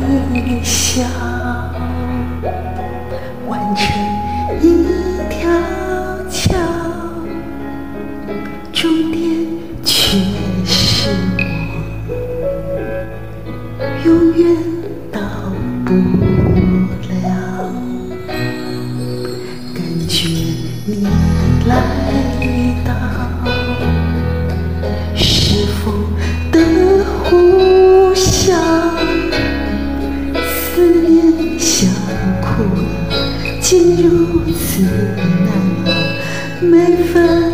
微笑，完成一条桥，终点却是我，永远到不了。感觉你来到，是否？竟如此难熬，每分。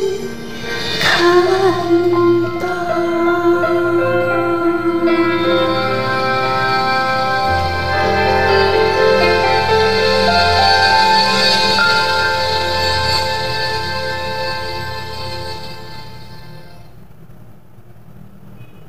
風